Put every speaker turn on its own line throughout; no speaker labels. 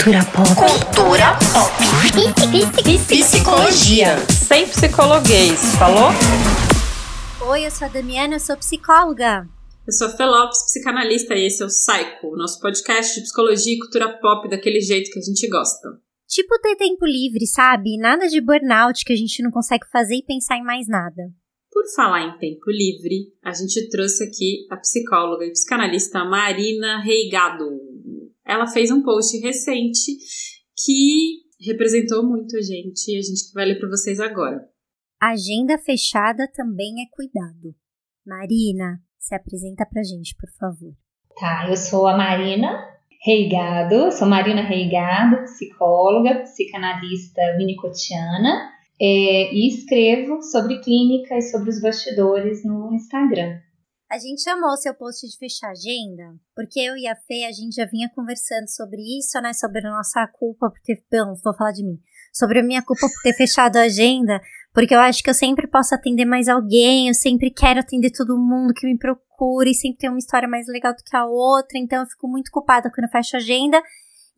Cultura pop.
Cultura pop.
Psicologia. Sem psicologuês, falou?
Oi, eu sou a Damiana, eu sou psicóloga.
Eu sou a Felopes, psicanalista, e esse é o Psycho, o nosso podcast de psicologia e cultura pop daquele jeito que a gente gosta.
Tipo ter tempo livre, sabe? Nada de burnout que a gente não consegue fazer e pensar em mais nada.
Por falar em tempo livre, a gente trouxe aqui a psicóloga e psicanalista Marina Reigado. Ela fez um post recente que representou muito a gente e a gente vai ler para vocês agora.
Agenda fechada também é cuidado. Marina, se apresenta pra gente, por favor.
Tá, eu sou a Marina Reigado, sou Marina Reigado, psicóloga, psicanalista winnicottiana é, e escrevo sobre clínica e sobre os bastidores no Instagram.
A gente amou seu post de fechar agenda, porque eu e a Fê, a gente já vinha conversando sobre isso, né? Sobre a nossa culpa por ter. Não, vou falar de mim. Sobre a minha culpa por ter fechado a agenda, porque eu acho que eu sempre posso atender mais alguém, eu sempre quero atender todo mundo que me procura e sempre tem uma história mais legal do que a outra, então eu fico muito culpada quando eu fecho a agenda.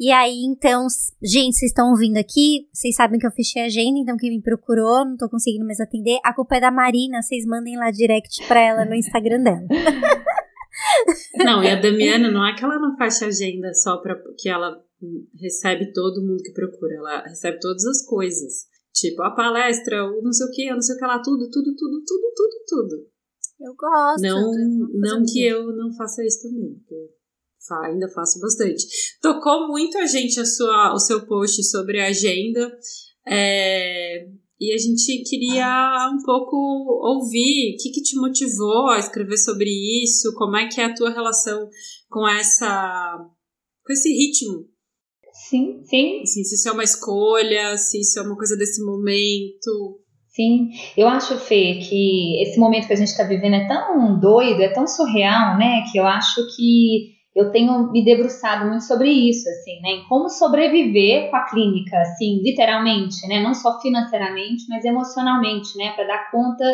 E aí, então, gente, vocês estão ouvindo aqui, vocês sabem que eu fechei a agenda, então quem me procurou, não tô conseguindo mais atender. A culpa é da Marina, vocês mandem lá direct pra ela no Instagram dela.
Não, e a Damiana não é que ela não fecha agenda só para que ela recebe todo mundo que procura, ela recebe todas as coisas. Tipo, a palestra, o não sei o que, não sei o que lá, tudo, tudo, tudo, tudo, tudo, tudo.
Eu gosto.
Não, não que eu não faça isso também, porque ainda faço bastante. Tocou muito a gente a sua, o seu post sobre a agenda. É, e a gente queria um pouco ouvir o que, que te motivou a escrever sobre isso, como é que é a tua relação com essa com esse ritmo.
Sim, sim.
Assim, se isso é uma escolha, se isso é uma coisa desse momento.
Sim, eu acho, Fê, que esse momento que a gente está vivendo é tão doido, é tão surreal, né? Que eu acho que eu tenho me debruçado muito sobre isso, assim, né? Em como sobreviver com a clínica, assim, literalmente, né? Não só financeiramente, mas emocionalmente, né? Para dar conta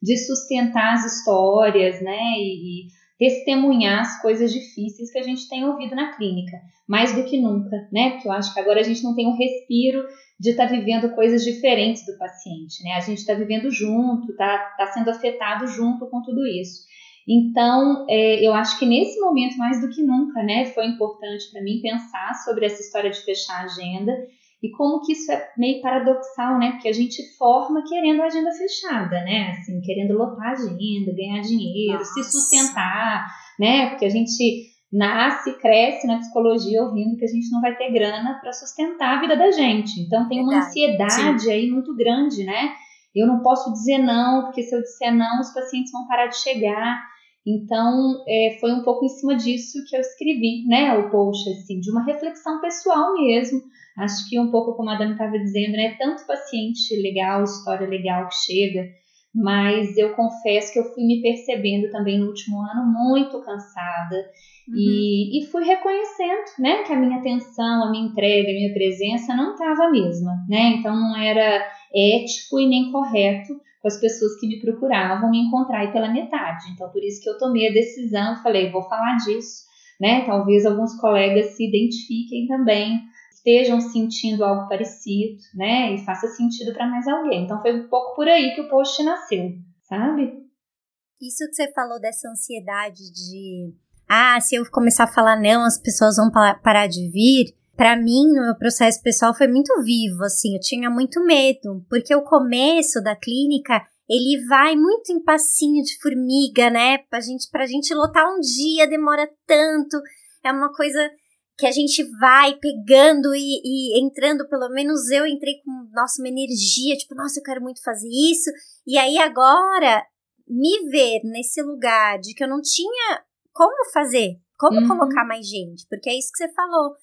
de sustentar as histórias, né? E, e testemunhar as coisas difíceis que a gente tem ouvido na clínica, mais do que nunca, né? Porque eu acho que agora a gente não tem um respiro de estar tá vivendo coisas diferentes do paciente, né? A gente está vivendo junto, está tá sendo afetado junto com tudo isso. Então, é, eu acho que nesse momento, mais do que nunca, né, foi importante para mim pensar sobre essa história de fechar a agenda e como que isso é meio paradoxal, né, porque a gente forma querendo a agenda fechada, né, assim, querendo lotar a agenda, ganhar dinheiro, Nossa. se sustentar, né, porque a gente nasce, cresce na psicologia ouvindo que a gente não vai ter grana para sustentar a vida da gente. Então tem uma ansiedade Sim. aí muito grande, né? Eu não posso dizer não, porque se eu disser não, os pacientes vão parar de chegar. Então, é, foi um pouco em cima disso que eu escrevi, né, o post, assim, de uma reflexão pessoal mesmo. Acho que um pouco como a Dani estava dizendo, né, tanto paciente legal, história legal que chega, mas eu confesso que eu fui me percebendo também no último ano muito cansada uhum. e, e fui reconhecendo, né, que a minha atenção, a minha entrega, a minha presença não estava a mesma, né, então não era ético e nem correto com as pessoas que me procuravam me encontrar aí pela metade. Então, por isso que eu tomei a decisão, falei, vou falar disso, né? Talvez alguns colegas se identifiquem também, estejam sentindo algo parecido, né? E faça sentido para mais alguém. Então, foi um pouco por aí que o post nasceu, sabe?
Isso que você falou dessa ansiedade de, ah, se eu começar a falar não, as pessoas vão parar de vir para mim, no meu processo pessoal, foi muito vivo, assim, eu tinha muito medo, porque o começo da clínica, ele vai muito em passinho de formiga, né? Pra gente, pra gente lotar um dia demora tanto, é uma coisa que a gente vai pegando e, e, entrando, pelo menos eu entrei com, nossa, uma energia, tipo, nossa, eu quero muito fazer isso. E aí agora, me ver nesse lugar de que eu não tinha como fazer, como uhum. colocar mais gente, porque é isso que você falou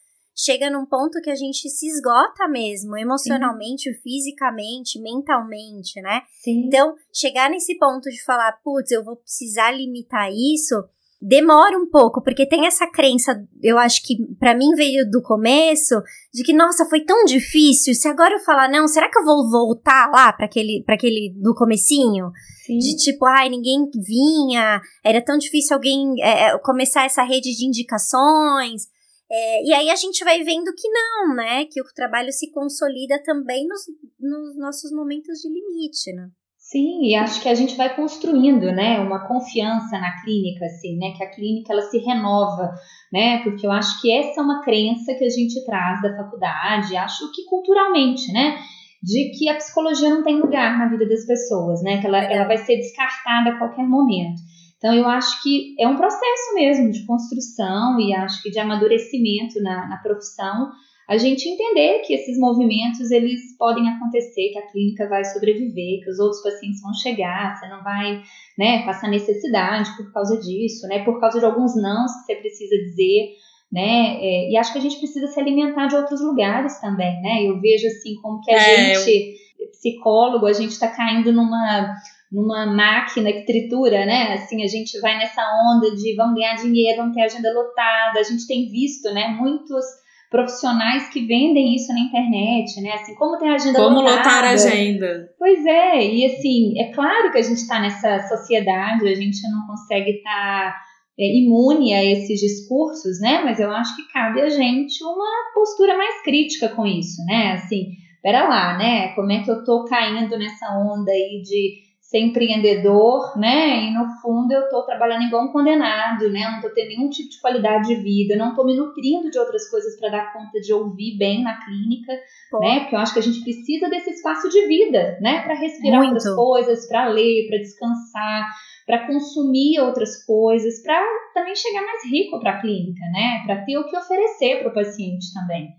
chega num ponto que a gente se esgota mesmo, emocionalmente, fisicamente, mentalmente, né? Sim. Então, chegar nesse ponto de falar, putz, eu vou precisar limitar isso, demora um pouco, porque tem essa crença, eu acho que para mim veio do começo, de que, nossa, foi tão difícil, se agora eu falar não, será que eu vou voltar lá para aquele, pra aquele do comecinho? Sim. De tipo, ai, ninguém vinha, era tão difícil alguém é, começar essa rede de indicações. É, e aí a gente vai vendo que não, né? Que o trabalho se consolida também nos, nos nossos momentos de limite, né?
Sim, e acho que a gente vai construindo, né, uma confiança na clínica, assim, né, que a clínica ela se renova, né, porque eu acho que essa é uma crença que a gente traz da faculdade, acho que culturalmente, né, de que a psicologia não tem lugar na vida das pessoas, né, que ela, ela vai ser descartada a qualquer momento. Então, eu acho que é um processo mesmo de construção e acho que de amadurecimento na, na profissão, a gente entender que esses movimentos eles podem acontecer, que a clínica vai sobreviver, que os outros pacientes vão chegar, você não vai né, passar necessidade por causa disso, né, por causa de alguns nãos que você precisa dizer, né, é, e acho que a gente precisa se alimentar de outros lugares também, né, eu vejo assim como que a é, gente, eu... psicólogo, a gente está caindo numa numa máquina que tritura, né? Assim, a gente vai nessa onda de vamos ganhar dinheiro, vamos ter agenda lotada. A gente tem visto, né, muitos profissionais que vendem isso na internet, né? Assim, como tem agenda
como
lotada.
Como lotar a agenda.
Pois é, e assim, é claro que a gente está nessa sociedade, a gente não consegue estar tá, é, imune a esses discursos, né? Mas eu acho que cabe a gente uma postura mais crítica com isso, né? Assim, pera lá, né? Como é que eu tô caindo nessa onda aí de ser empreendedor, né? E no fundo eu estou trabalhando igual um condenado, né? não estou tendo nenhum tipo de qualidade de vida, não estou me nutrindo de outras coisas para dar conta de ouvir bem na clínica, Pô. né? Porque eu acho que a gente precisa desse espaço de vida, né? Para respirar Muito. outras coisas, para ler, para descansar, para consumir outras coisas, para também chegar mais rico para a clínica, né? Para ter o que oferecer para o paciente também.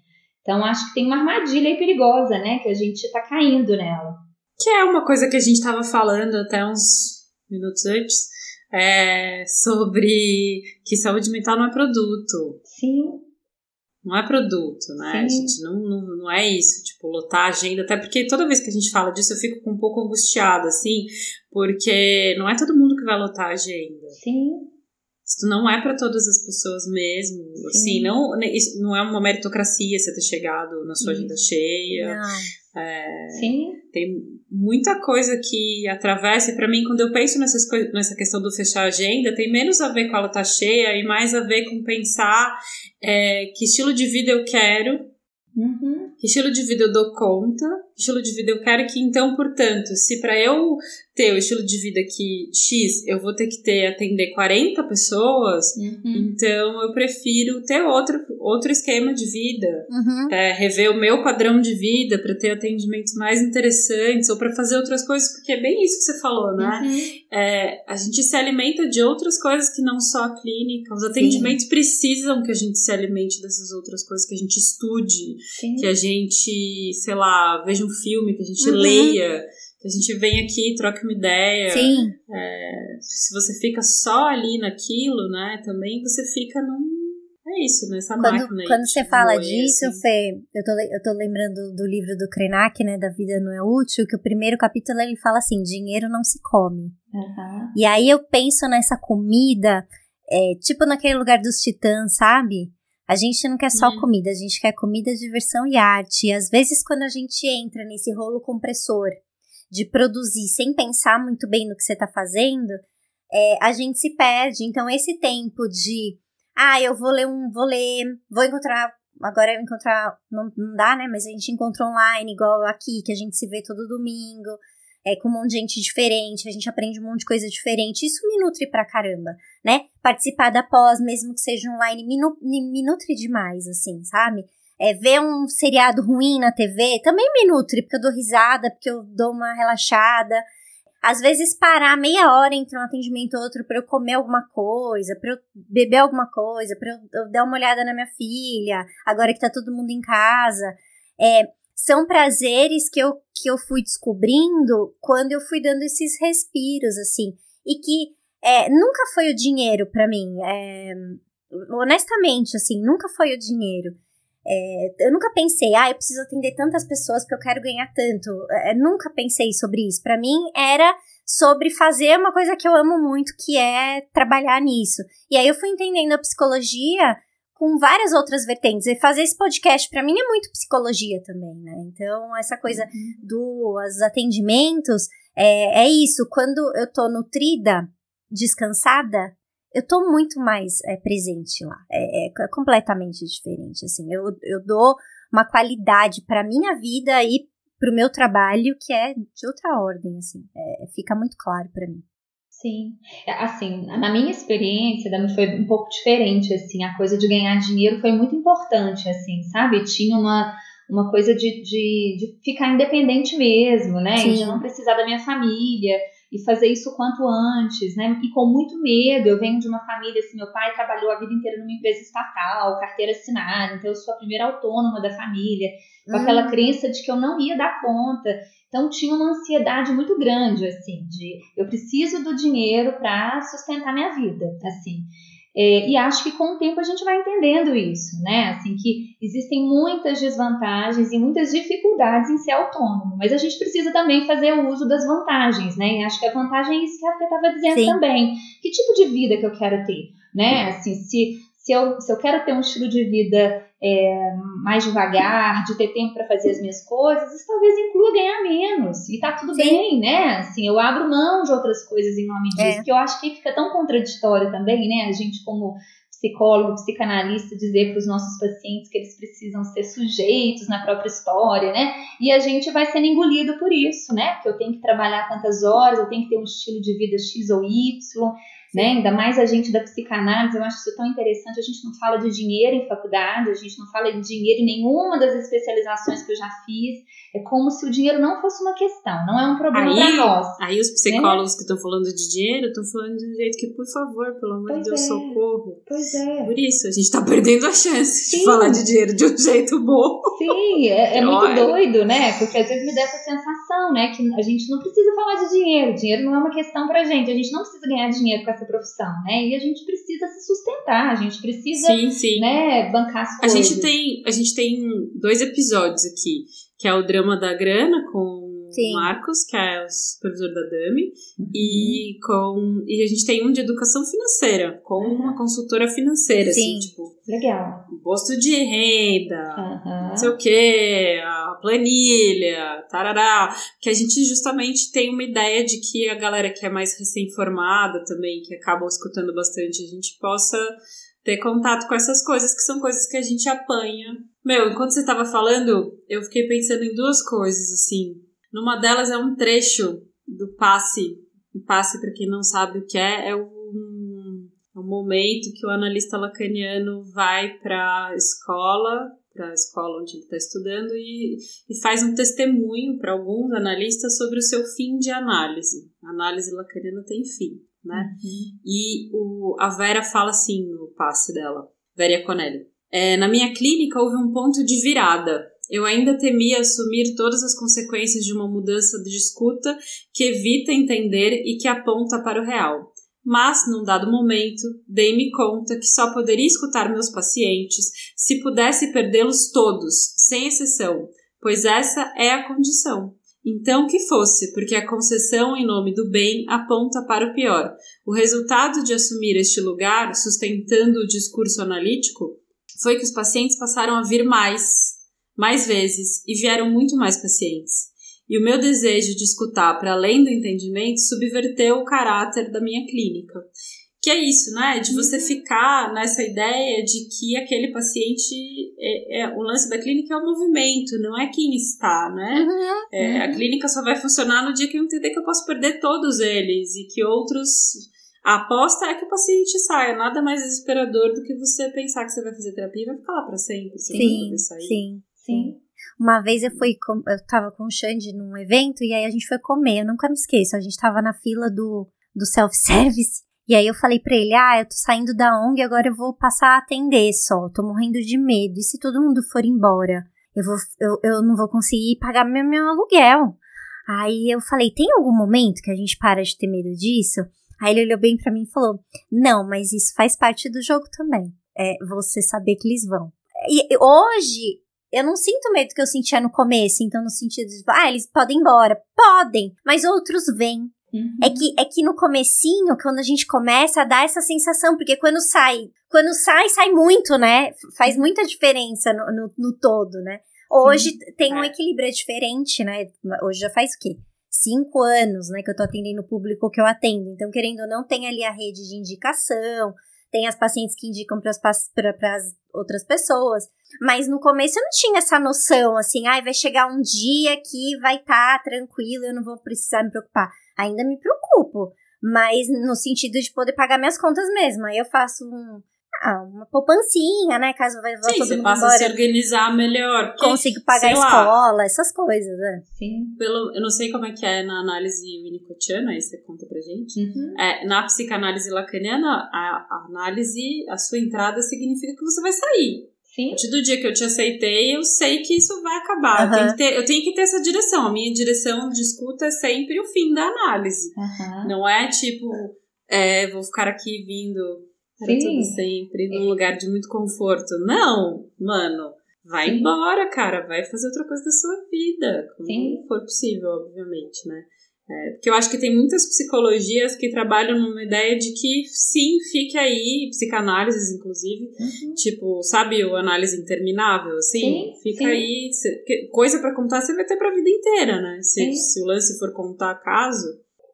Então acho que tem uma armadilha aí perigosa, né? Que a gente está caindo nela.
Que é uma coisa que a gente estava falando até uns minutos antes, é sobre que saúde mental não é produto.
Sim.
Não é produto, né? Sim. Gente, não, não, não é isso, tipo, lotar a agenda. Até porque toda vez que a gente fala disso, eu fico um pouco angustiada, assim, porque não é todo mundo que vai lotar a agenda.
Sim.
Isso não é para todas as pessoas mesmo. Sim. Assim, não, isso não é uma meritocracia você ter chegado na sua agenda cheia.
Não.
É,
Sim.
Tem muita coisa que atravessa, e para mim, quando eu penso nessas nessa questão do fechar a agenda, tem menos a ver com ela estar tá cheia e mais a ver com pensar é, que estilo de vida eu quero,
uhum.
que estilo de vida eu dou conta, que estilo de vida eu quero, que então, portanto, se para eu ter o estilo de vida que X, eu vou ter que ter atender 40 pessoas,
uhum.
então eu prefiro ter outro, outro esquema de vida,
uhum.
é, rever o meu padrão de vida para ter atendimentos mais interessantes ou para fazer outras coisas, porque é bem isso que você falou, né?
Uhum.
É, a gente se alimenta de outras coisas que não só a clínica, os atendimentos Sim. precisam que a gente se alimente dessas outras coisas, que a gente estude,
Sim.
que a gente, sei lá, veja um filme, que a gente uhum. leia a gente vem aqui, troca uma ideia.
Sim.
É, se você fica só ali naquilo, né, também você fica num. É isso, nessa
quando,
máquina.
Quando você fala disso, assim. Fê, eu tô, eu tô lembrando do livro do Krenak, né, da Vida Não É Útil, que o primeiro capítulo ele fala assim, dinheiro não se come.
Uhum.
E aí eu penso nessa comida, é, tipo naquele lugar dos titãs, sabe? A gente não quer só hum. comida, a gente quer comida, diversão e arte. E às vezes, quando a gente entra nesse rolo compressor de produzir sem pensar muito bem no que você está fazendo, é, a gente se perde. Então, esse tempo de, ah, eu vou ler um, vou ler, vou encontrar, agora eu encontrar, não, não dá, né? Mas a gente encontra online, igual aqui, que a gente se vê todo domingo, é, com um monte de gente diferente, a gente aprende um monte de coisa diferente. Isso me nutre pra caramba, né? Participar da pós, mesmo que seja online, me, me nutre demais, assim, sabe? É, ver um seriado ruim na TV também me nutre, porque eu dou risada, porque eu dou uma relaxada. Às vezes parar meia hora entre um atendimento e outro para eu comer alguma coisa, para eu beber alguma coisa, para eu, eu, dar uma olhada na minha filha, agora que tá todo mundo em casa. É, são prazeres que eu, que eu fui descobrindo quando eu fui dando esses respiros, assim. E que é, nunca foi o dinheiro para mim. É, honestamente, assim, nunca foi o dinheiro. É, eu nunca pensei, ah, eu preciso atender tantas pessoas porque eu quero ganhar tanto. É, nunca pensei sobre isso. Para mim era sobre fazer uma coisa que eu amo muito, que é trabalhar nisso. E aí eu fui entendendo a psicologia com várias outras vertentes. E fazer esse podcast para mim é muito psicologia também, né? Então, essa coisa uhum. dos atendimentos é, é isso. Quando eu tô nutrida, descansada, eu tô muito mais é, presente lá. É, é, completamente diferente, assim. Eu, eu dou uma qualidade para minha vida e pro meu trabalho que é de outra ordem, assim. É, fica muito claro para mim.
Sim, é, assim, na minha experiência foi um pouco diferente, assim, a coisa de ganhar dinheiro foi muito importante, assim, sabe? Tinha uma, uma coisa de, de, de ficar independente mesmo, né? Sim. De não precisar da minha família e fazer isso o quanto antes, né? E com muito medo. Eu venho de uma família, assim, meu pai trabalhou a vida inteira numa empresa estatal, carteira assinada, então eu sou a primeira autônoma da família, com hum. aquela crença de que eu não ia dar conta. Então tinha uma ansiedade muito grande, assim, de eu preciso do dinheiro para sustentar minha vida, assim. É, e acho que com o tempo a gente vai entendendo isso, né? Assim, que existem muitas desvantagens e muitas dificuldades em ser autônomo, mas a gente precisa também fazer o uso das vantagens, né? E acho que a vantagem é isso que a Fê estava dizendo Sim. também. Que tipo de vida que eu quero ter, né? Assim, se, se, eu, se eu quero ter um estilo de vida é, mais devagar, de ter tempo para fazer as minhas coisas, isso talvez inclua ganhar menos. E tá tudo Sim. bem, né? Assim, eu abro mão de outras coisas em nome disso, é. que eu acho que fica tão contraditório também, né? A gente, como psicólogo, psicanalista, dizer para os nossos pacientes que eles precisam ser sujeitos na própria história, né? E a gente vai sendo engolido por isso, né? Porque eu tenho que trabalhar tantas horas, eu tenho que ter um estilo de vida X ou Y né? Ainda mais a gente da psicanálise, eu acho isso tão interessante. A gente não fala de dinheiro em faculdade, a gente não fala de dinheiro em nenhuma das especializações que eu já fiz. É como se o dinheiro não fosse uma questão, não é um problema para nós.
Aí os psicólogos né? que estão falando de dinheiro estão falando de um jeito que, por favor, pelo amor de Deus, é. socorro.
Pois é.
Por isso, a gente está perdendo a chance Sim. de falar de dinheiro de um jeito bom.
Sim, é, é muito doido, né? Porque às vezes me dá essa sensação, né? Que a gente não precisa falar de dinheiro. Dinheiro não é uma questão pra gente. A gente não precisa ganhar dinheiro com essa profissão, né? E a gente precisa se sustentar, a gente precisa, sim, sim. né, bancar as coisas.
A gente tem, a gente tem dois episódios aqui que é o drama da grana com Sim. Marcos, que é o supervisor da Dami, uhum. e com e a gente tem um de educação financeira, com uhum. uma consultora financeira, assim, Sim. assim, tipo,
legal.
Imposto de renda, uhum. não sei o que, a planilha, tarará, que a gente justamente tem uma ideia de que a galera que é mais recém-formada também, que acaba escutando bastante, a gente possa ter contato com essas coisas, que são coisas que a gente apanha. Meu, enquanto você estava falando, eu fiquei pensando em duas coisas, assim. Numa delas é um trecho do passe. O passe, para quem não sabe o que é, é um, é um momento que o analista lacaniano vai para a escola, para a escola onde ele está estudando, e, e faz um testemunho para alguns analistas sobre o seu fim de análise. A análise lacaniana tem fim né? Uhum. E o, a Vera fala assim no passe dela, Vera Conelli. É, na minha clínica houve um ponto de virada. Eu ainda temia assumir todas as consequências de uma mudança de escuta que evita entender e que aponta para o real. Mas, num dado momento, dei-me conta que só poderia escutar meus pacientes se pudesse perdê-los todos, sem exceção, pois essa é a condição. Então que fosse, porque a concessão em nome do bem aponta para o pior. O resultado de assumir este lugar, sustentando o discurso analítico, foi que os pacientes passaram a vir mais, mais vezes, e vieram muito mais pacientes. E o meu desejo de escutar para além do entendimento subverteu o caráter da minha clínica. Que é isso, né? De você uhum. ficar nessa ideia de que aquele paciente, é, é, o lance da clínica é o movimento, não é quem está, né? Uhum, é, A uhum. clínica só vai funcionar no dia que eu entender que eu posso perder todos eles e que outros. A aposta é que o paciente saia, nada mais desesperador do que você pensar que você vai fazer terapia e vai ficar lá para sempre. Você
sim, vai sair. sim, sim. Uma vez eu fui, eu tava com o Xande num evento e aí a gente foi comer, eu nunca me esqueço, a gente tava na fila do, do self-service e aí eu falei para ele: "Ah, eu tô saindo da ONG, agora eu vou passar a atender só. Tô morrendo de medo. E se todo mundo for embora, eu vou eu, eu não vou conseguir pagar meu, meu aluguel". Aí eu falei: "Tem algum momento que a gente para de ter medo disso?" Aí ele olhou bem para mim e falou: "Não, mas isso faz parte do jogo também. É você saber que eles vão". E hoje eu não sinto medo que eu sentia no começo, então no sentido de, ah, eles podem ir embora. Podem, mas outros vêm. Uhum. É, que, é que no comecinho, quando a gente começa a dar essa sensação, porque quando sai, quando sai, sai muito, né? Faz muita diferença no, no, no todo, né? Hoje Sim. tem um é. equilíbrio diferente, né? Hoje já faz o quê? cinco anos, né, que eu tô atendendo o público que eu atendo. Então, querendo ou não, tem ali a rede de indicação, tem as pacientes que indicam para as outras pessoas. Mas no começo eu não tinha essa noção, assim, ai, ah, vai chegar um dia que vai estar tá tranquilo, eu não vou precisar me preocupar. Ainda me preocupo, mas no sentido de poder pagar minhas contas mesmo. Aí eu faço um, ah, uma poupancinha, né? Caso vai
Sim, todo você passa embora, a se organizar melhor.
Consigo pagar a escola, lá, essas coisas, né?
Sim. Pelo, eu não sei como é que é na análise winnicottiana, aí você conta pra gente. Uhum. É, na psicanálise lacaniana, a, a análise, a sua entrada significa que você vai sair. Sim. A partir do dia que eu te aceitei, eu sei que isso vai acabar. Uhum. Eu, tenho que ter, eu tenho que ter essa direção. A minha direção de escuta é sempre o fim da análise. Uhum. Não é tipo, é, vou ficar aqui vindo para tudo sempre, num lugar de muito conforto. Não, mano, vai Sim. embora, cara, vai fazer outra coisa da sua vida, como Sim. for possível, obviamente, né? É, porque eu acho que tem muitas psicologias que trabalham numa ideia de que sim, fique aí, psicanálises, inclusive, uhum. tipo, sabe, o análise interminável, assim, sim, fica sim. aí, coisa para contar você vai ter pra vida inteira, né? Se, se o lance for contar caso,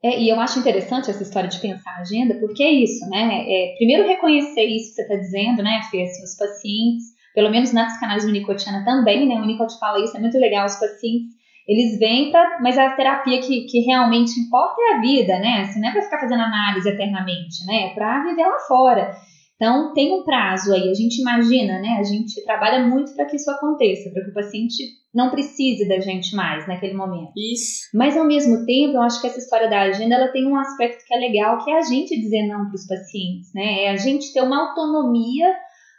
é, e eu acho interessante essa história de pensar a agenda, porque é isso, né? É, primeiro reconhecer isso que você está dizendo, né, Fê? Assim, os pacientes, pelo menos na psicanálise unicotiana também, né? O Winnicott fala isso, é muito legal, os pacientes, eles vêm para, mas a terapia que, que realmente importa é a vida, né? Assim, não é para ficar fazendo análise eternamente, né? É para viver lá fora. Então, tem um prazo aí, a gente imagina, né? A gente trabalha muito para que isso aconteça, para que o paciente não precise da gente mais naquele momento.
Isso.
Mas, ao mesmo tempo, eu acho que essa história da agenda, ela tem um aspecto que é legal, que é a gente dizer não para os pacientes, né? É a gente ter uma autonomia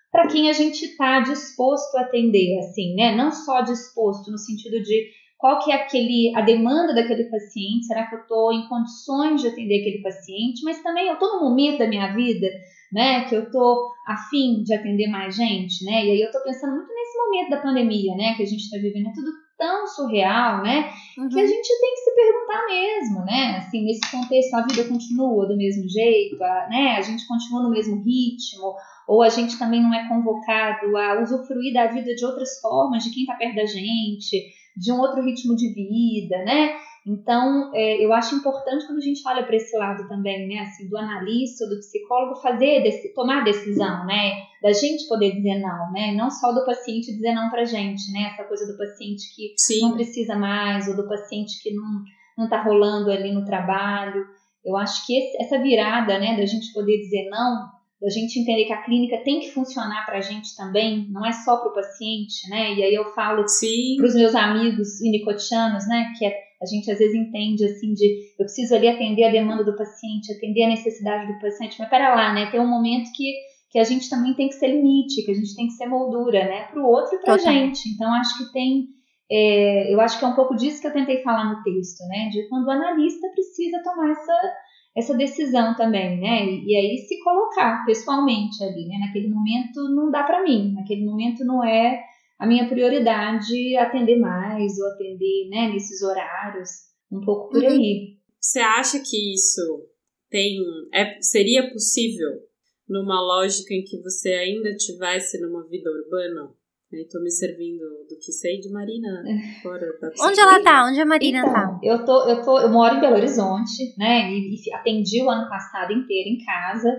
para quem a gente está disposto a atender, assim, né? Não só disposto no sentido de qual que é aquele, a demanda daquele paciente, será que eu estou em condições de atender aquele paciente, mas também eu estou no momento da minha vida né? Que eu tô afim de atender mais gente, né? E aí eu tô pensando muito nesse momento da pandemia, né? Que a gente está vivendo, é tudo tão surreal, né? Uhum. Que a gente tem que se perguntar mesmo, né? Assim, nesse contexto, a vida continua do mesmo jeito, a, né? A gente continua no mesmo ritmo, ou a gente também não é convocado a usufruir da vida de outras formas, de quem está perto da gente, de um outro ritmo de vida, né? Então, é, eu acho importante quando a gente olha para esse lado também, né, assim, do analista, do psicólogo fazer, tomar decisão, né, da gente poder dizer não, né, não só do paciente dizer não para gente, né, essa coisa do paciente que Sim. não precisa mais ou do paciente que não não está rolando ali no trabalho. Eu acho que esse, essa virada, né, da gente poder dizer não, da gente entender que a clínica tem que funcionar para a gente também, não é só para o paciente, né? E aí eu falo para os meus amigos inicotianos, né, que é a gente às vezes entende assim de eu preciso ali atender a demanda do paciente, atender a necessidade do paciente, mas pera lá, né? Tem um momento que, que a gente também tem que ser limite, que a gente tem que ser moldura, né? Para o outro e para a gente. Então acho que tem, é, eu acho que é um pouco disso que eu tentei falar no texto, né? De quando o analista precisa tomar essa essa decisão também, né? E, e aí se colocar pessoalmente ali, né? Naquele momento não dá para mim, naquele momento não é a minha prioridade é atender mais ou atender né, nesses horários, um pouco por uhum. aí.
Você acha que isso tem é, seria possível numa lógica em que você ainda tivesse numa vida urbana? Estou me servindo do que sei de Marina fora da
Onde ela tá? Onde a Marina
então,
tá?
Eu tô, eu tô, eu moro em Belo Horizonte, né? E, e atendi o ano passado inteiro em casa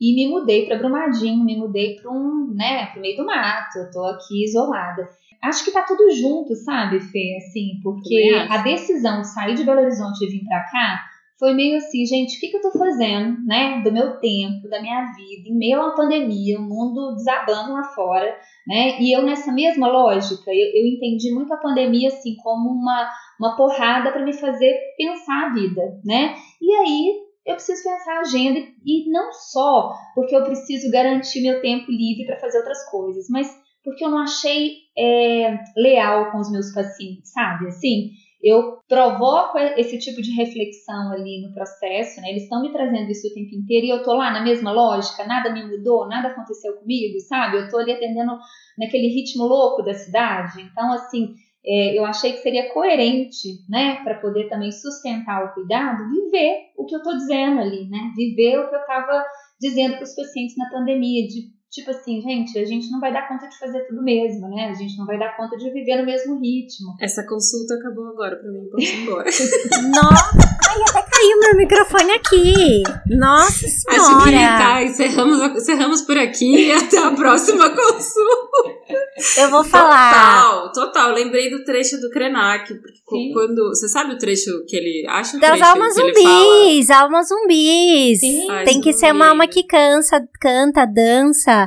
e me mudei para Brumadinho, me mudei para um, né, pro meio do mato, eu tô aqui isolada. Acho que tá tudo junto, sabe, Fê, assim, porque a decisão de sair de Belo Horizonte e vir para cá foi meio assim, gente, o que, que eu tô fazendo, né, do meu tempo, da minha vida, em meio a uma pandemia, o mundo desabando lá fora, né, e eu nessa mesma lógica, eu, eu entendi muito a pandemia, assim, como uma, uma porrada para me fazer pensar a vida, né, e aí eu preciso pensar a agenda e não só porque eu preciso garantir meu tempo livre para fazer outras coisas, mas porque eu não achei é, leal com os meus pacientes, sabe? Assim, eu provoco esse tipo de reflexão ali no processo, né? Eles estão me trazendo isso o tempo inteiro e eu tô lá na mesma lógica, nada me mudou, nada aconteceu comigo, sabe? Eu tô ali atendendo naquele ritmo louco da cidade. Então, assim, é, eu achei que seria coerente, né, para poder também sustentar o cuidado, viver o que eu estou dizendo ali, né, viver o que eu estava dizendo para os pacientes na pandemia, de tipo assim, gente, a gente não vai dar conta de fazer tudo mesmo, né? A gente não vai dar conta de viver no mesmo ritmo.
Essa consulta acabou agora pra mim, posso ir embora.
Nossa! Ai, até caiu meu microfone aqui. Nossa senhora.
Acho que tá, encerramos, encerramos por aqui e até a próxima consulta.
Eu vou falar.
Total, total. Lembrei do trecho do Krenak, porque Sim. quando. Você sabe o trecho que ele acha?
Das almas zumbis, almas zumbis. Sim. Tem que ser uma alma que cansa, canta, dança.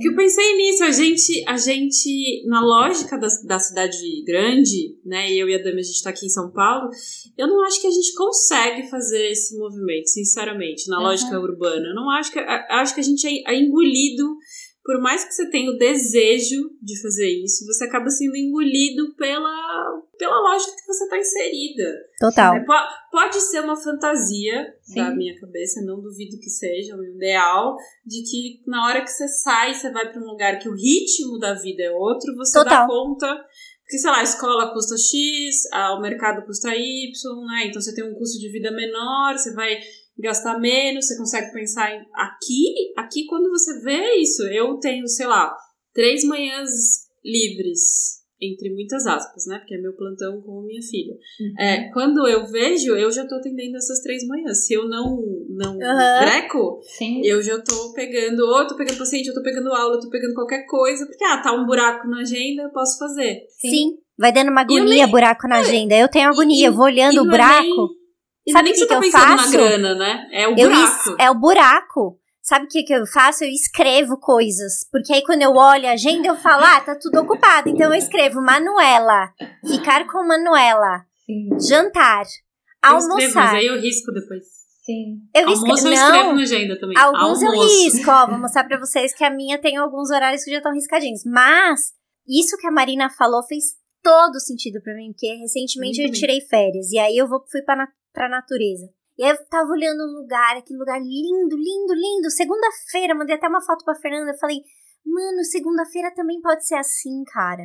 Que eu pensei nisso, a gente, a gente, na lógica da, da cidade grande, né, eu e a Dami, a gente tá aqui em São Paulo, eu não acho que a gente consegue fazer esse movimento, sinceramente, na uhum. lógica urbana. Eu não acho que, acho que a gente é, é engolido por mais que você tenha o desejo de fazer isso, você acaba sendo engolido pela, pela lógica que você está inserida.
Total.
É, pode ser uma fantasia Sim. da minha cabeça, não duvido que seja um ideal, de que na hora que você sai, você vai para um lugar que o ritmo da vida é outro, você Total. dá conta. Porque, sei lá, a escola custa X, o mercado custa Y, né? Então você tem um custo de vida menor, você vai gastar menos, você consegue pensar em aqui, aqui quando você vê isso, eu tenho, sei lá, três manhãs livres, entre muitas aspas, né? Porque é meu plantão com minha filha. Uhum. É, quando eu vejo, eu já tô atendendo essas três manhãs. Se eu não não uhum. breco, Sim. eu já tô pegando, ou tô pegando paciente, eu tô pegando aula, eu tô pegando qualquer coisa, porque ah, tá um buraco na agenda, eu posso fazer.
Sim. Sim. Vai dando uma agonia, nem... buraco na é. agenda. Eu tenho agonia, e, eu vou olhando o é buraco. Nem
e Sabe o que, que, tá eu faço? Na grana, né? É o buraco.
é o buraco. Sabe o que, que eu faço? Eu escrevo coisas. Porque aí quando eu olho a agenda, eu falo, ah, tá tudo ocupado. Então eu escrevo Manuela. Ficar com Manuela. Sim. Jantar. Eu almoçar. Escrevo, mas
aí eu risco depois.
Sim. Eu
Almoço eu escrevo na agenda também.
Alguns Almoço. eu risco, ó. Vou mostrar pra vocês que a minha tem alguns horários que já estão riscadinhos. Mas, isso que a Marina falou fez todo sentido para mim, porque recentemente eu tirei férias. E aí eu vou, fui pra, pra natureza. E aí eu tava olhando um lugar, aquele lugar lindo, lindo, lindo. Segunda-feira, mandei até uma foto pra Fernanda. Falei, mano, segunda-feira também pode ser assim, cara.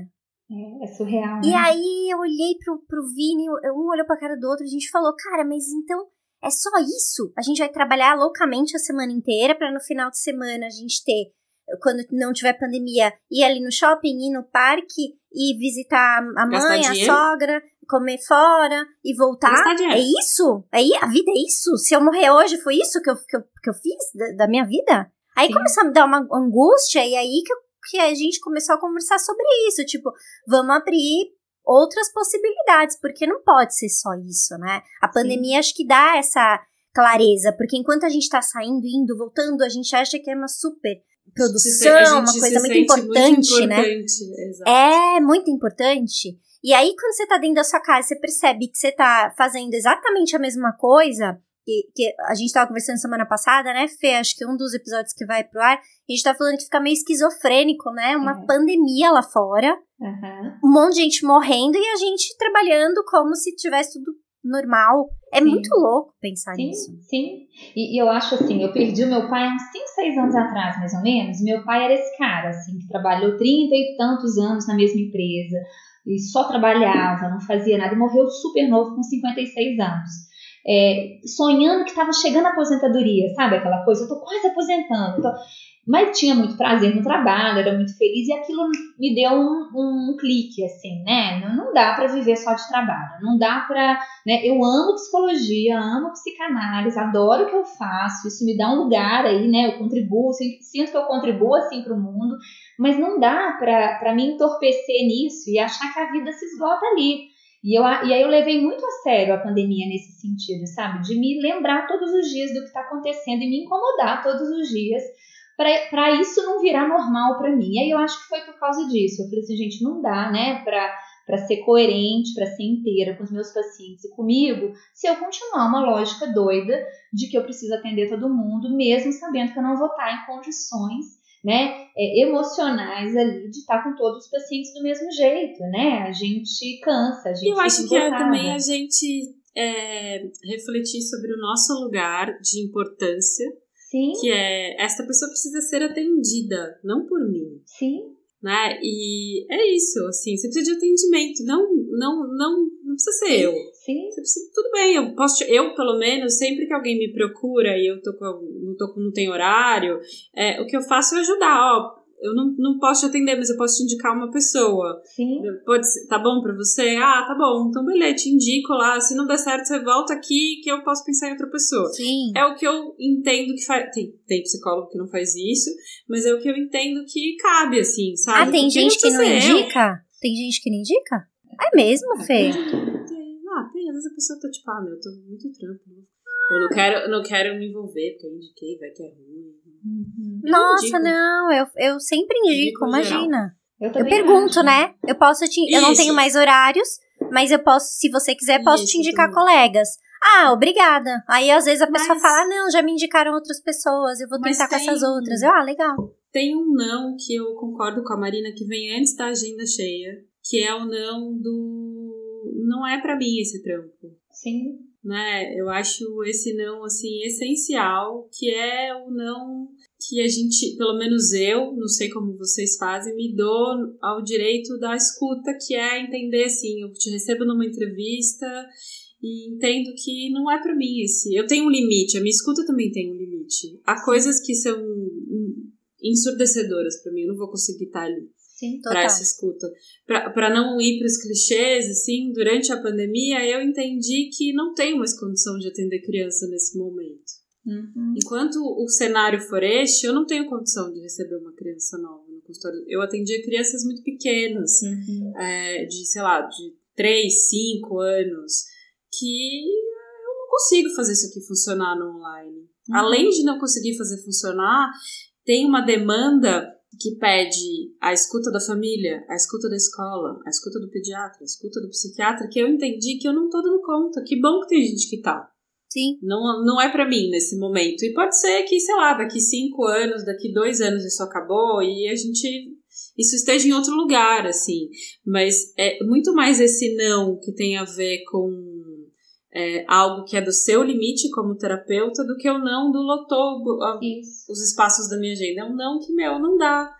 É, é surreal.
Né? E aí eu olhei pro, pro Vini, um olhou pra cara do outro, a gente falou, cara, mas então é só isso? A gente vai trabalhar loucamente a semana inteira para no final de semana a gente ter, quando não tiver pandemia, ir ali no shopping, ir no parque e visitar a mãe, a sogra, comer fora e voltar. É isso? É, a vida é isso? Se eu morrer hoje, foi isso que eu, que eu, que eu fiz da, da minha vida? Aí Sim. começou a me dar uma angústia, e aí que, que a gente começou a conversar sobre isso. Tipo, vamos abrir outras possibilidades, porque não pode ser só isso, né? A pandemia Sim. acho que dá essa clareza, porque enquanto a gente tá saindo, indo, voltando, a gente acha que é uma super produção, uma coisa muito importante, muito né? importante, né? Exato. É muito importante. E aí, quando você tá dentro da sua casa, você percebe que você tá fazendo exatamente a mesma coisa, que, que a gente tava conversando semana passada, né, Fê? Acho que um dos episódios que vai pro ar, a gente tá falando que fica meio esquizofrênico, né? Uma uhum. pandemia lá fora, uhum. um monte de gente morrendo e a gente trabalhando como se tivesse tudo normal. É sim. muito louco pensar
sim,
nisso.
Sim, e, e, eu acho assim, eu perdi o meu pai uns 5, 6 anos atrás, mais ou menos. Meu pai era esse cara, assim, que trabalhou 30 e tantos anos na mesma empresa e só trabalhava, não fazia nada, e morreu super novo com 56 anos. É, sonhando que estava chegando a aposentadoria, sabe? Aquela coisa, eu tô quase aposentando. Tô... Mas tinha muito prazer no trabalho, era muito feliz, e aquilo me deu um, um clique, assim, né? Não, não dá para viver só de trabalho, não dá para. Né? Eu amo psicologia, amo psicanálise, adoro o que eu faço, isso me dá um lugar aí, né? Eu contribuo, sinto que eu contribuo assim para o mundo, mas não dá para me entorpecer nisso e achar que a vida se esgota ali. E, eu, e aí eu levei muito a sério a pandemia nesse sentido, sabe? De me lembrar todos os dias do que está acontecendo e me incomodar todos os dias para isso não virar normal para mim. E aí eu acho que foi por causa disso. Eu falei assim, gente, não dá, né, para ser coerente, para ser inteira com os meus pacientes e comigo, se eu continuar uma lógica doida de que eu preciso atender todo mundo, mesmo sabendo que eu não vou estar em condições né, é, emocionais ali de estar com todos os pacientes do mesmo jeito, né? A gente cansa, a gente
Eu acho que é também a gente é, refletir sobre o nosso lugar de importância
Sim.
Que é, esta pessoa precisa ser atendida, não por mim.
Sim.
né? E é isso, assim, você precisa de atendimento, não, não, não, não precisa ser eu.
Sim.
Você precisa, tudo bem, eu posso, eu pelo menos, sempre que alguém me procura e eu tô com, não, tô, não tem horário, é, o que eu faço é ajudar, ó, eu não, não posso te atender, mas eu posso te indicar uma pessoa.
Sim.
Pode ser, tá bom pra você? Ah, tá bom. Então, beleza, te indico lá. Se não der certo, você volta aqui que eu posso pensar em outra pessoa.
Sim.
É o que eu entendo que faz. Tem, tem psicólogo que não faz isso, mas é o que eu entendo que cabe, assim, sabe?
Ah, tem
Porque
gente que não
ser eu.
indica? Tem gente que não indica? É mesmo, Fê?
Tem, ah, tem. Às vezes a pessoa tá tipo, ah, meu, eu tô muito trampo. Ou não quero, não quero me envolver, porque eu indiquei, vai que é ruim. Eu
Nossa, não, eu, eu sempre indico,
Indico
imagina.
Eu,
Eu pergunto,
acho.
né? Eu posso te. Eu não
Isso.
tenho mais horários, mas eu posso, se você quiser, posso te
Isso,
indicar
também.
colegas. Ah, obrigada. Aí às vezes a pessoa
Mas-
fala, ah, não, já me indicaram outras pessoas, eu vou tentar com essas
tem-
outras. Eu, ah, legal.
Tem um não que eu concordo com a Marina que vem antes da agenda cheia, que é o não do. Não é pra mim esse trampo.
Sim.
Né? Eu acho esse não assim essencial, que é o não que a gente, pelo menos eu, não sei como vocês fazem, me dou ao direito da escuta, que é entender assim, eu te recebo numa entrevista e entendo que não é pra mim esse. Eu tenho um limite, a minha escuta também tem um limite. Há coisas que são ensurdecedoras pra mim, eu não vou conseguir estar ali
Sim.
Para essa escuta. Para não ir para os clichês, assim, durante a pandemia, eu entendi que não tenho mais condição de atender criança nesse momento.
Uhum.
Enquanto o cenário for este, eu não tenho condição de receber uma criança nova no consultório. Eu atendia crianças muito pequenas,
Uhum.
é, de, sei lá, de 3, 5 anos, que eu não consigo fazer isso aqui funcionar no online. Além de não conseguir fazer funcionar, tem uma demanda que pede a escuta da família, a escuta da escola, a escuta do pediatra, a escuta do psiquiatra, que eu entendi que eu não tô dando conta. Que bom que tem gente que tá.
Sim.
Não, não é pra mim nesse momento. E pode ser que, sei lá, daqui cinco anos, daqui dois anos isso acabou e a gente. Isso esteja em outro lugar, assim. Mas é muito mais esse não que tem a ver com é, algo que é do seu limite como terapeuta do que o não do lotou os espaços da minha agenda. É um não que, meu, não dá.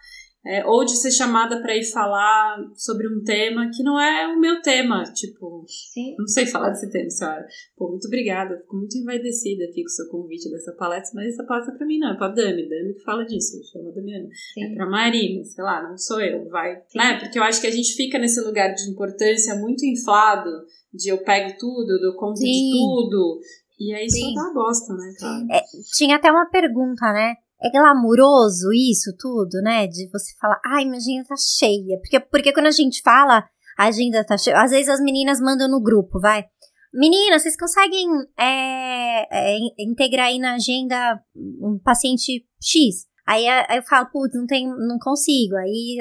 É, ou de ser chamada pra ir falar sobre um tema que não é o meu tema. Tipo,
Sim.
não sei falar desse tema, senhora. Pô, muito obrigada. Fico muito envaidecida aqui com o seu convite dessa palestra, mas essa palestra é pra mim não, é pra Dami. Dami que fala disso, chama a Damiana. É pra Marina, sei lá, não sou eu, vai. Né? Porque eu acho que a gente fica nesse lugar de importância muito inflado, de eu pego tudo, eu dou conta de
Sim.
tudo. E aí
Sim.
só dá bosta, né, cara?
Tinha até uma pergunta, né? É glamuroso isso tudo, né? De você falar, ai, minha agenda tá cheia. Porque, porque quando a gente fala, a agenda tá cheia. Às vezes as meninas mandam no grupo, vai. Meninas, vocês conseguem é, é, in- integrar aí na agenda um paciente X? Aí eu falo, putz, não, tem, não consigo. Aí,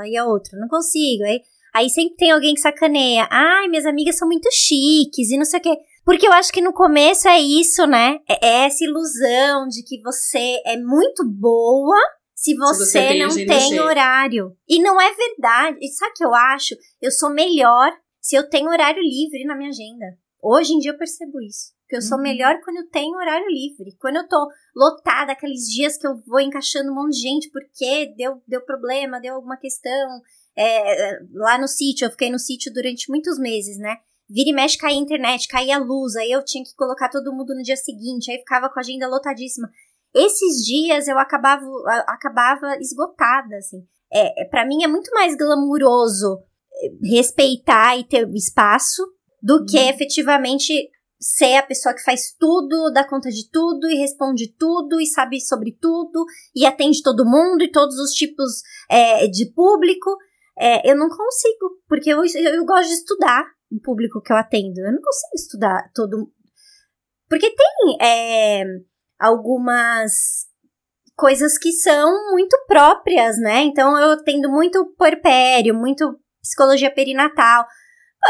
aí a outra, não consigo. Aí, aí sempre tem alguém que sacaneia. Ai, minhas amigas são muito chiques e não sei o quê. Porque eu acho que no começo é isso, né? É é essa ilusão de que você é muito boa se você,
você tem
não tem horário. E não é verdade. E sabe o que eu acho? Eu sou melhor se eu tenho horário livre na minha agenda. Hoje em dia eu percebo isso. Que eu sou
Uhum.
melhor quando eu tenho horário livre. Quando eu tô lotada, aqueles dias que eu vou encaixando um monte de gente porque deu, deu problema, deu alguma questão. É, lá no sítio, eu fiquei no sítio durante muitos meses, né? Vira e mexe, caía a internet, caía a luz, aí eu tinha que colocar todo mundo no dia seguinte, aí ficava com a agenda lotadíssima. Esses dias eu acabava, acabava esgotada, assim. É, é, para mim é muito mais glamuroso é, respeitar e ter espaço do que efetivamente ser a pessoa que faz tudo, dá conta de tudo e responde tudo e sabe sobre tudo e atende todo mundo e todos os tipos é, de público. É, eu não consigo, porque eu, eu, eu gosto de estudar o público que eu atendo. Eu não consigo estudar todo. Porque tem é, algumas coisas que são muito próprias, né? Então eu atendo muito puerpério, muito psicologia perinatal.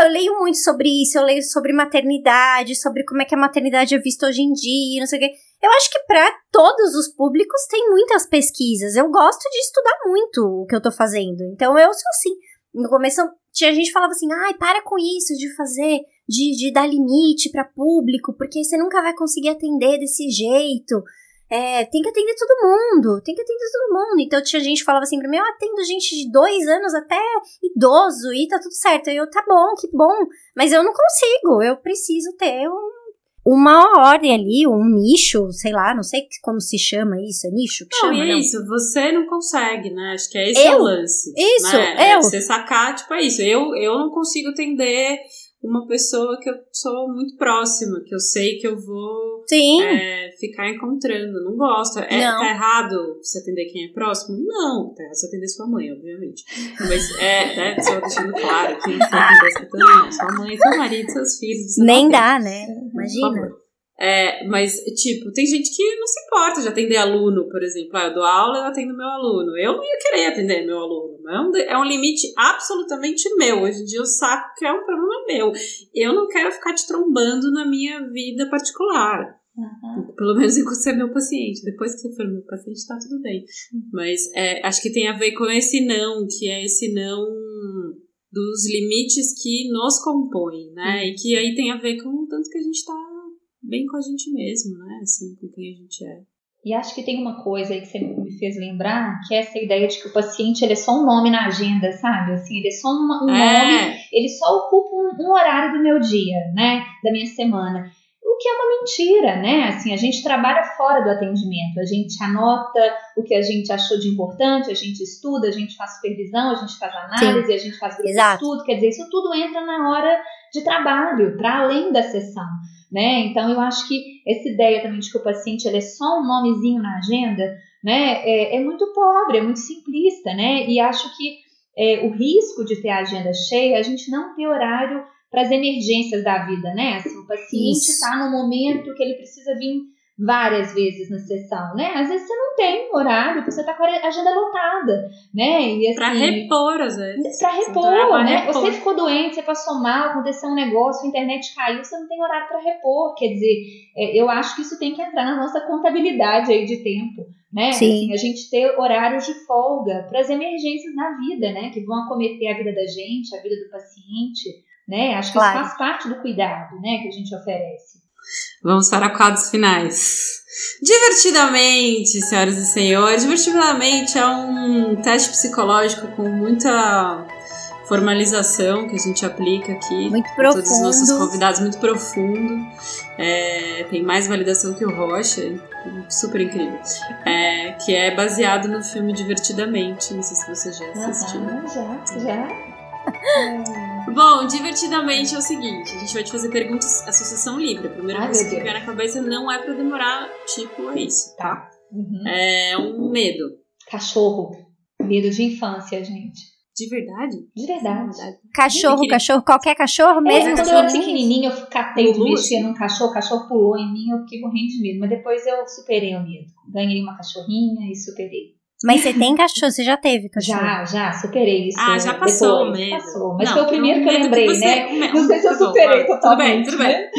Eu leio muito sobre isso, eu leio sobre maternidade, sobre como é que a maternidade é vista hoje em dia, não sei o quê. Eu acho que para todos os públicos tem muitas pesquisas. Eu gosto de estudar muito o que eu tô fazendo. Então eu sou assim. No começo tinha gente que falava assim: ai, para com isso de fazer, de, de dar limite para público, porque você nunca vai conseguir atender desse jeito. é, tem que atender todo mundo, tem que atender todo mundo. Então tinha gente que falava assim pra mim, eu atendo gente de dois anos até idoso e tá tudo certo. Aí eu, tá bom, que bom, mas eu não consigo, eu preciso ter um, uma ordem ali, um nicho, sei lá, não sei como se chama isso, é nicho que
não,
chama?
E é
não,
isso, você não consegue, né? Acho que é esse
eu?
o lance.
Isso,
né?
eu.
É, você sacar, tipo, é isso. Eu, eu não consigo atender uma pessoa que eu sou muito próxima, que eu sei que eu vou é, ficar encontrando. Não gosto. É,
Não.
Tá errado você atender quem é próximo? Não. Tá errado você atender sua mãe, obviamente. Mas é, né, só deixando claro que não tem que também. Sua mãe, seu marido, seus filhos.
Nem dá, né? Imagina.
É, mas, tipo, tem gente que não se importa de atender aluno, por exemplo. Ah, eu dou aula, eu atendo meu aluno. Eu não ia querer atender meu aluno. É um, é um limite absolutamente meu. Hoje em dia eu saco que é um problema meu. Eu não quero ficar te trombando na minha vida particular.
Uhum.
Pelo menos enquanto você é meu paciente. Depois que você for meu paciente, tá tudo bem. Mas é, acho que tem a ver com esse não, que é esse não dos limites que nos compõem, né? E que aí tem a ver com o tanto que a gente tá bem com a gente mesmo, né? Assim, com quem a gente é.
E acho que tem uma coisa aí que você me fez lembrar, que é essa ideia de que o paciente ele é só um nome na agenda, sabe? Assim, ele é só um, um nome,
É,
ele só ocupa um, um horário do meu dia, né? Da minha semana. Que é uma mentira, né? Assim, a gente trabalha fora do atendimento, a gente anota o que a gente achou de importante, a gente estuda, a gente faz supervisão, a gente faz análise, a gente faz estudo, quer dizer, isso tudo entra na hora de trabalho, para além da sessão. Né? Então, eu acho que essa ideia também de que o paciente ele é só um nomezinho na agenda né? é, é muito pobre, é muito simplista. Né? E acho que é, o risco de ter a agenda cheia é a gente não ter horário para as emergências da vida. Né? Assim, o paciente está no momento que ele precisa vir várias vezes na sessão, né? Às vezes você não tem horário, porque você está com a agenda lotada, né? E assim,
pra repor, às vezes.
Pra
Você
repor,
trabalha
né?
repor.
Você ficou doente, você passou mal, aconteceu um negócio, a internet caiu, você não tem horário para repor. Quer dizer, é, eu acho que isso tem que entrar na nossa contabilidade aí de tempo, né?
Sim.
Assim, a gente ter horários de folga para as emergências na vida, né? Que vão acometer a vida da gente, a vida do paciente, né? Acho que
Claro.
isso faz parte do cuidado, né? Que a gente oferece.
Vamos para quadros finais. Divertidamente, senhoras e senhores. Divertidamente é um teste psicológico com muita formalização que a gente aplica aqui.
Muito
com Todos os nossos
profundo.
convidados, muito profundo. É, tem mais validação que o Rocha, super incrível. É, que é baseado no filme Divertidamente. Não sei se você já assistiu.
Aham, já, já.
Bom, divertidamente é o seguinte: a gente vai te fazer perguntas associação livre. A primeira
Ai,
coisa que vier na cabeça não é pra demorar, tipo, é isso, tá?
Uhum.
É um medo.
Cachorro. Medo de infância, gente.
De verdade?
De verdade.
Cachorro, cachorro, qualquer cachorro,
Mesmo
mesmo
quando eu era
assim.
pequenininha, eu catei de mexer
assim?
num cachorro, o cachorro pulou em mim, eu fiquei morrendo de medo. Mas depois eu superei o medo. Ganhei uma cachorrinha e superei.
Mas você tem cachorro, você já teve cachorro?
Já, já, superei isso.
Ah, já passou
depois.
medo.
Passou. Mas
Não,
foi o primeiro que eu lembrei,
você-
né?
me-
Não sei se eu
tá bom,
superei.
Tudo bem,
totalmente.
tudo bem.
né?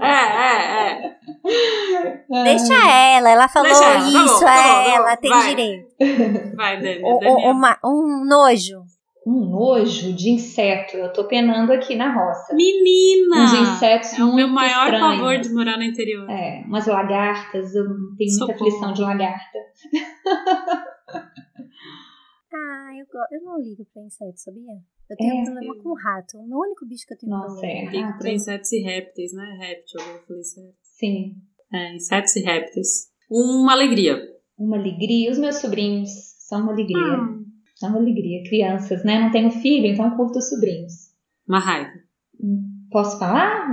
É, é, é.
Deixa ela, ela falou
ela, tá bom,
isso,
tá bom, tá
é,
bom,
ela tem
vai.
direito.
Vai, Dani.
O- o- uma- um nojo.
Um nojo de inseto. Eu tô penando aqui na roça.
Menina!
Uns insetos
É o meu
muito
maior
estranhos.
pavor de morar no interior.
É, umas lagartas, eu tenho muita
Socorro.
aflição de lagarta.
Ah, eu, eu não ligo pra inseto, sabia? Eu tenho
É,
um problema com rato. O meu único bicho que eu tenho
Nossa,
problema.
é.
Ligo pra
tô-
insetos e répteis, né? Réptil, eu falei certo.
Sim.
É, insetos e répteis. Uma alegria.
Uma alegria. Os meus sobrinhos são uma alegria.
Ah,
São uma alegria. Crianças, né? Não tenho filho, então curto os sobrinhos.
uma raiva.
Posso falar?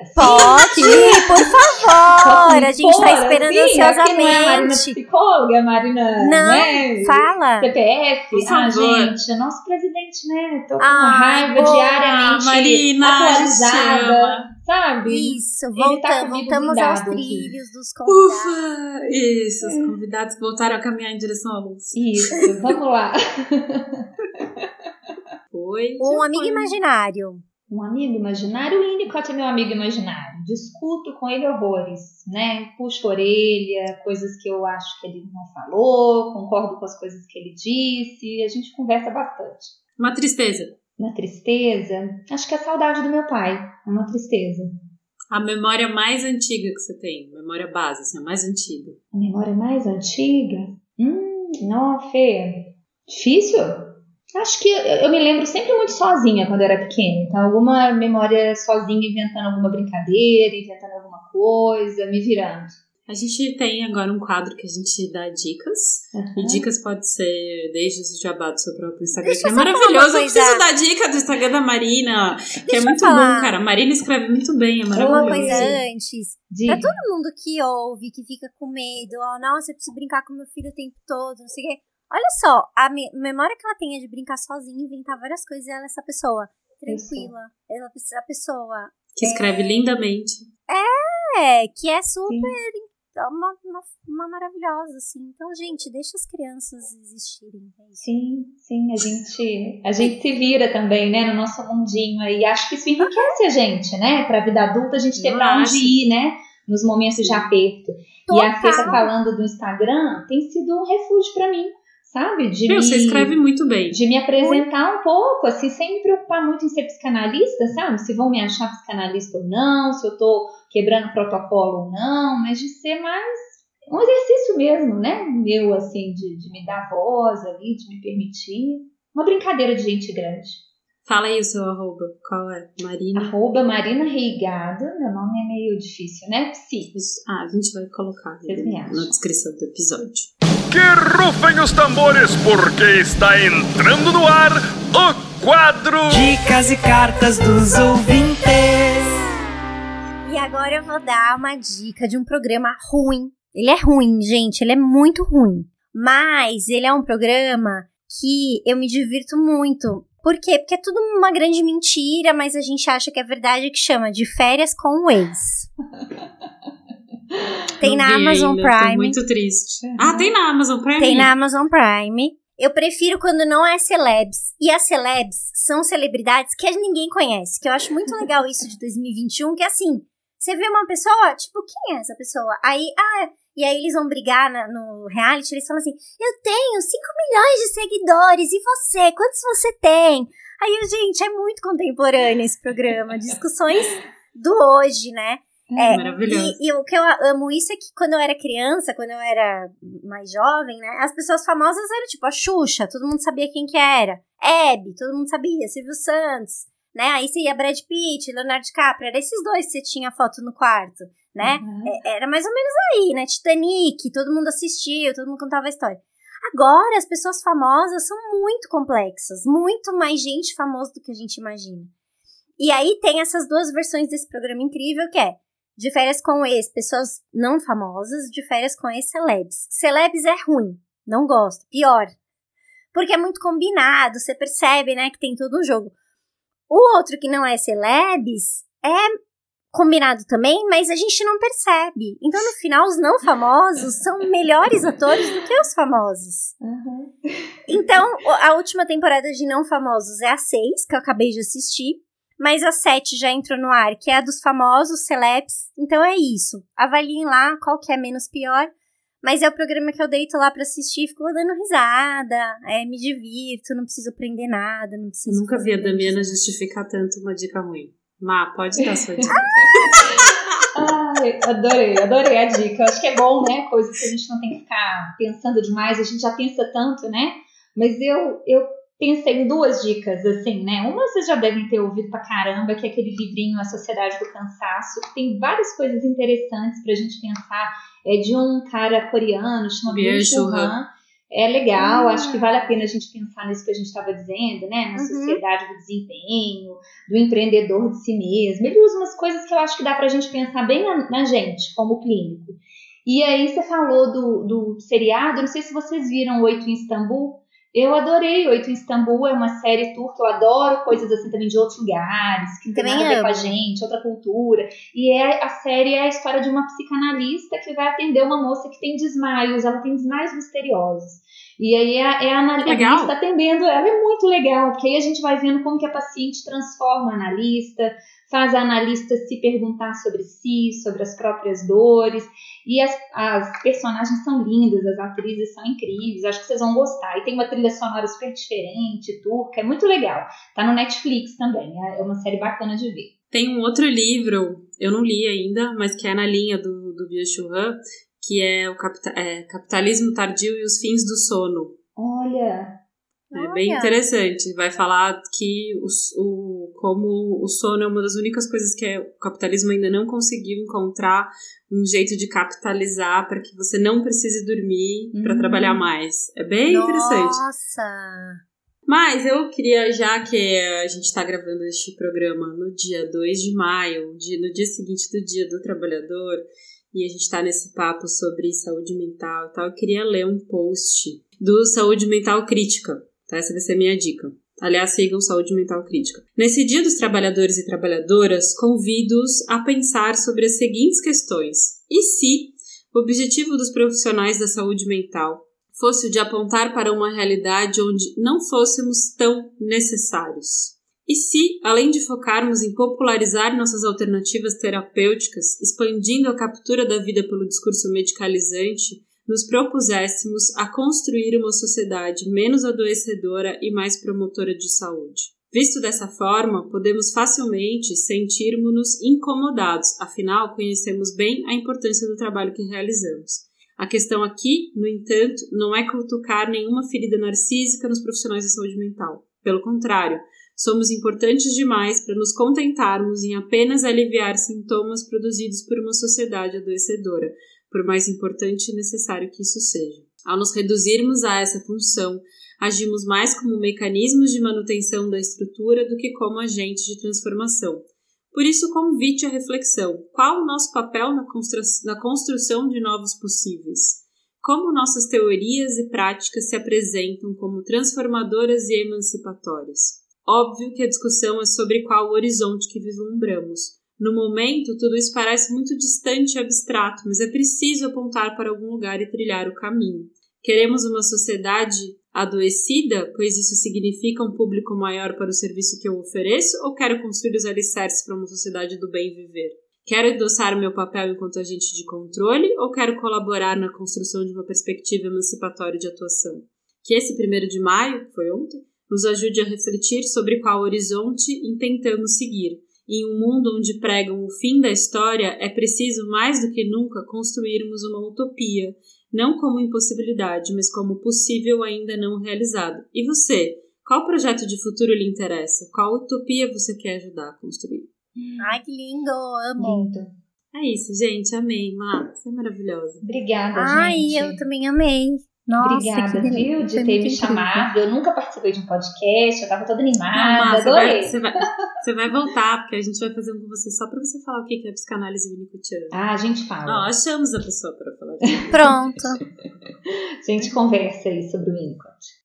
Assim?
Pode, por favor. A gente
Pô,
tá esperando
assim, aqui Não é a Marina
ansiosamente.
psicóloga, a Marina.
Não,
né?
Fala.
CPF.
Por
ah,
favor.
gente, é nosso presidente, né? Tô com
Ah,
uma raiva
boa.
diariamente
Marina, a gente
atualizada. Sabe?
Isso,
tá
voltamos,
comigo
voltamos aos
aqui.
trilhos dos convidados.
Ufa! Isso, os convidados voltaram a caminhar em direção à luz.
Isso, vamos lá.
Foi.
Um amigo
foi.
imaginário.
Um amigo imaginário, o Winnicott é meu amigo imaginário. Discuto com ele horrores, né? Puxo a orelha, coisas que eu acho que ele não falou, concordo com as coisas que ele disse, a gente conversa bastante.
Uma tristeza.
Uma tristeza, acho que é a saudade do meu pai, é uma tristeza.
A memória mais antiga que você tem, memória base, assim, a mais antiga.
A memória mais antiga? Hum, não, Fê. Difícil? Acho que eu me lembro sempre muito sozinha quando eu era pequena. Então, alguma memória sozinha, inventando alguma brincadeira, inventando alguma coisa, me virando.
A gente tem agora um quadro que a gente dá dicas. Uhum. E dicas pode ser desde o jabá do seu próprio Instagram, Deixa que é maravilhoso. Eu preciso dar dica do Instagram da Marina, que Deixa é muito bom, cara. A Marina escreve muito bem, é maravilhoso.
Uma coisa antes. Diga. Pra todo mundo que ouve, que fica com medo, ó, oh, nossa, eu preciso brincar com meu filho o tempo todo, não sei o quê. Olha só, a me memória que ela tem é de brincar sozinha, inventar várias coisas, e ela é essa pessoa tranquila. Ela é a pessoa.
Que escreve
é...
lindamente.
É, que é super Sim uma, uma, uma, maravilhosa, assim. Então, gente, deixa as crianças existirem.
É sim, sim, a gente, a gente se vira também, né, no nosso mundinho aí. Acho que isso enriquece a gente, né? Pra vida adulta a gente ter pra onde ir, né? Nos momentos de aperto. Total. E a Fê tá falando do Instagram tem sido um refúgio para mim sabe?
De Meu, me, você escreve muito bem.
De me apresentar um pouco, assim, sem me preocupar muito em ser psicanalista, sabe? Se vão me achar psicanalista ou não, se eu tô quebrando protocolo ou não, mas de ser mais um exercício mesmo, né? Meu, assim, de, de me dar voz ali, de me permitir. Uma brincadeira de gente grande.
Fala aí o seu arroba. Qual é? Marina?
Arroba Marina Reigado. Meu nome é meio difícil, né? Psi.
Ah, a gente vai colocar na descrição do episódio.
Que rufem os tambores, porque está entrando no ar o quadro
Dicas e Cartas dos Ouvintes.
E agora eu vou dar uma dica de um programa ruim. Ele é ruim, gente, ele é muito ruim. Mas ele é um programa que eu me divirto muito. Por quê? Porque é tudo uma grande mentira, mas a gente acha que é verdade que chama de férias com o ex. Tem na Amazon Prime.
muito triste. Ah, tem na Amazon Prime?
Tem na Amazon Prime. Eu prefiro quando não é celebs. E as celebs são celebridades que ninguém conhece. Que eu acho muito legal isso de 2021, que é assim, você vê uma pessoa, tipo, quem é essa pessoa? Aí, ah, e aí eles vão brigar na, no reality, eles falam assim, eu tenho 5 milhões de seguidores, e você? Quantos você tem? Aí, gente, é muito contemporâneo esse programa, discussões do hoje, né?
É, Maravilhoso.
E, e, o que eu amo isso é que quando eu era criança, quando eu era mais jovem, né? As pessoas famosas eram tipo a Xuxa, todo mundo sabia quem que era. Hebe, todo mundo sabia. Silvio Santos, né? Aí você ia Brad Pitt, Leonardo DiCaprio, era esses dois que você tinha foto no quarto, né? Uhum. É, era mais ou menos aí, né? Titanic, todo mundo assistia, todo mundo contava a história. Agora, as pessoas famosas são muito complexas, muito mais gente famosa do que a gente imagina. E aí tem essas duas versões desse programa incrível que é de férias com ex, pessoas não famosas, de férias com ex, celebs. Celebs é ruim, não gosto, pior. Porque é muito combinado, você percebe, né, que tem todo um jogo. O outro que não é celebs é combinado também, mas a gente não percebe. Então, no final, os não famosos são melhores atores do que os famosos. Uhum. Então, a última temporada de Não Famosos é a 6, que eu acabei de assistir. Mas a 7 já entrou no ar, que é a dos famosos celebs. Então é isso. Avaliem lá qual que é menos pior. Mas é o programa que eu deito lá para assistir, fico dando risada, é, me divirto, não preciso aprender nada, não preciso.
Nunca vi a Damiana justificar tanto uma dica ruim. Má, pode dar sua dica.
Ai, adorei, adorei a dica. Eu acho que é bom, né? Coisas que a gente não tem que ficar pensando demais, a gente já pensa tanto, né? Mas eu, eu pensei em duas dicas, assim, né? Uma vocês já devem ter ouvido pra caramba, que é aquele livrinho A Sociedade do Cansaço, que tem várias coisas interessantes pra gente pensar. É de um cara coreano, chama Byung Han. É legal, acho que vale a pena a gente pensar nisso que a gente estava dizendo, né? Na uhum. sociedade do desempenho, do empreendedor de si mesmo. Ele usa umas coisas que eu acho que dá pra gente pensar bem na, na gente, como clínico. E aí você falou do, do seriado, não sei se vocês viram Oito em Istambul, eu adorei Oito em Istambul, é uma série turca, eu adoro coisas assim também de outros lugares, que não tem nada a ver com a gente, outra cultura. E é, a série é a história de uma psicanalista que vai atender uma moça que tem desmaios, ela tem desmaios misteriosos. E aí é, é a analista atendendo ela, é muito legal, porque aí a gente vai vendo como que a paciente transforma a analista, faz a analista se perguntar sobre si, sobre as próprias dores. E as, as personagens são lindas, as atrizes são incríveis, acho que vocês vão gostar. E tem uma trilha sonora super diferente, turca, é muito legal. Tá no Netflix também, é, é uma série bacana de ver.
Tem um outro livro, eu não li ainda, mas que é na linha do, do Byung-Chul Han, que é o é, Capitalismo Tardio e os Fins do Sono.
Olha!
É bem interessante. Vai falar que o, o, como o sono é uma das únicas coisas que é, o capitalismo ainda não conseguiu encontrar um jeito de capitalizar para que você não precise dormir para uhum. trabalhar mais. É bem
Nossa.
interessante.
Nossa!
Mas eu queria, já que a gente está gravando este programa no dia 2 de maio, no dia seguinte do Dia do Trabalhador, e a gente está nesse papo sobre saúde mental e tal, eu queria ler um post do Saúde Mental Crítica. Tá? Essa vai ser minha dica. Aliás, sigam Saúde Mental Crítica. Nesse Dia dos Trabalhadores e Trabalhadoras, convido-os a pensar sobre as seguintes questões. E se o objetivo dos profissionais da saúde mental fosse o de apontar para uma realidade onde não fôssemos tão necessários? E se, além de focarmos em popularizar nossas alternativas terapêuticas, expandindo a captura da vida pelo discurso medicalizante, nos propuséssemos a construir uma sociedade menos adoecedora e mais promotora de saúde. Visto dessa forma, podemos facilmente sentirmos-nos incomodados, afinal, conhecemos bem a importância do trabalho que realizamos. A questão aqui, no entanto, não é cutucar nenhuma ferida narcísica nos profissionais da saúde mental. Pelo contrário, somos importantes demais para nos contentarmos em apenas aliviar sintomas produzidos por uma sociedade adoecedora, por mais importante e necessário que isso seja. Ao nos reduzirmos a essa função, agimos mais como mecanismos de manutenção da estrutura do que como agentes de transformação. Por isso, convite à reflexão: qual o nosso papel na, constru na construção de novos possíveis? Como nossas teorias e práticas se apresentam como transformadoras e emancipatórias? Óbvio que a discussão é sobre qual o horizonte que vislumbramos, no momento, tudo isso parece muito distante e abstrato, mas é preciso apontar para algum lugar e trilhar o caminho. Queremos uma sociedade adoecida, pois isso significa um público maior para o serviço que eu ofereço, ou quero construir os alicerces para uma sociedade do bem viver? Quero endossar meu papel enquanto agente de controle ou quero colaborar na construção de uma perspectiva emancipatória de atuação? Que esse primeiro de maio, que foi ontem, nos ajude a refletir sobre qual horizonte intentamos seguir em um mundo onde pregam o fim da história, é preciso mais do que nunca construirmos uma utopia, não como impossibilidade, mas como possível ainda não realizado. E você? Qual projeto de futuro lhe interessa? Qual utopia você quer ajudar a construir?
Ai, que lindo! Amo!
Lindo.
É isso, gente. Amei, Má. Você é maravilhosa.
Obrigada,
Ai,
gente.
eu também amei. Nossa,
Obrigada, viu, de ter me chamado. Eu nunca participei de um podcast, eu tava toda animada.
Não,
adorei.
Você vai, você, vai, voltar, porque a gente vai fazer um com você só pra você falar o que é psicanálise vinicutiana.
Ah, a gente fala.
Ó, achamos a pessoa pra falar.
Pronto.
a gente conversa aí sobre o Winnicott.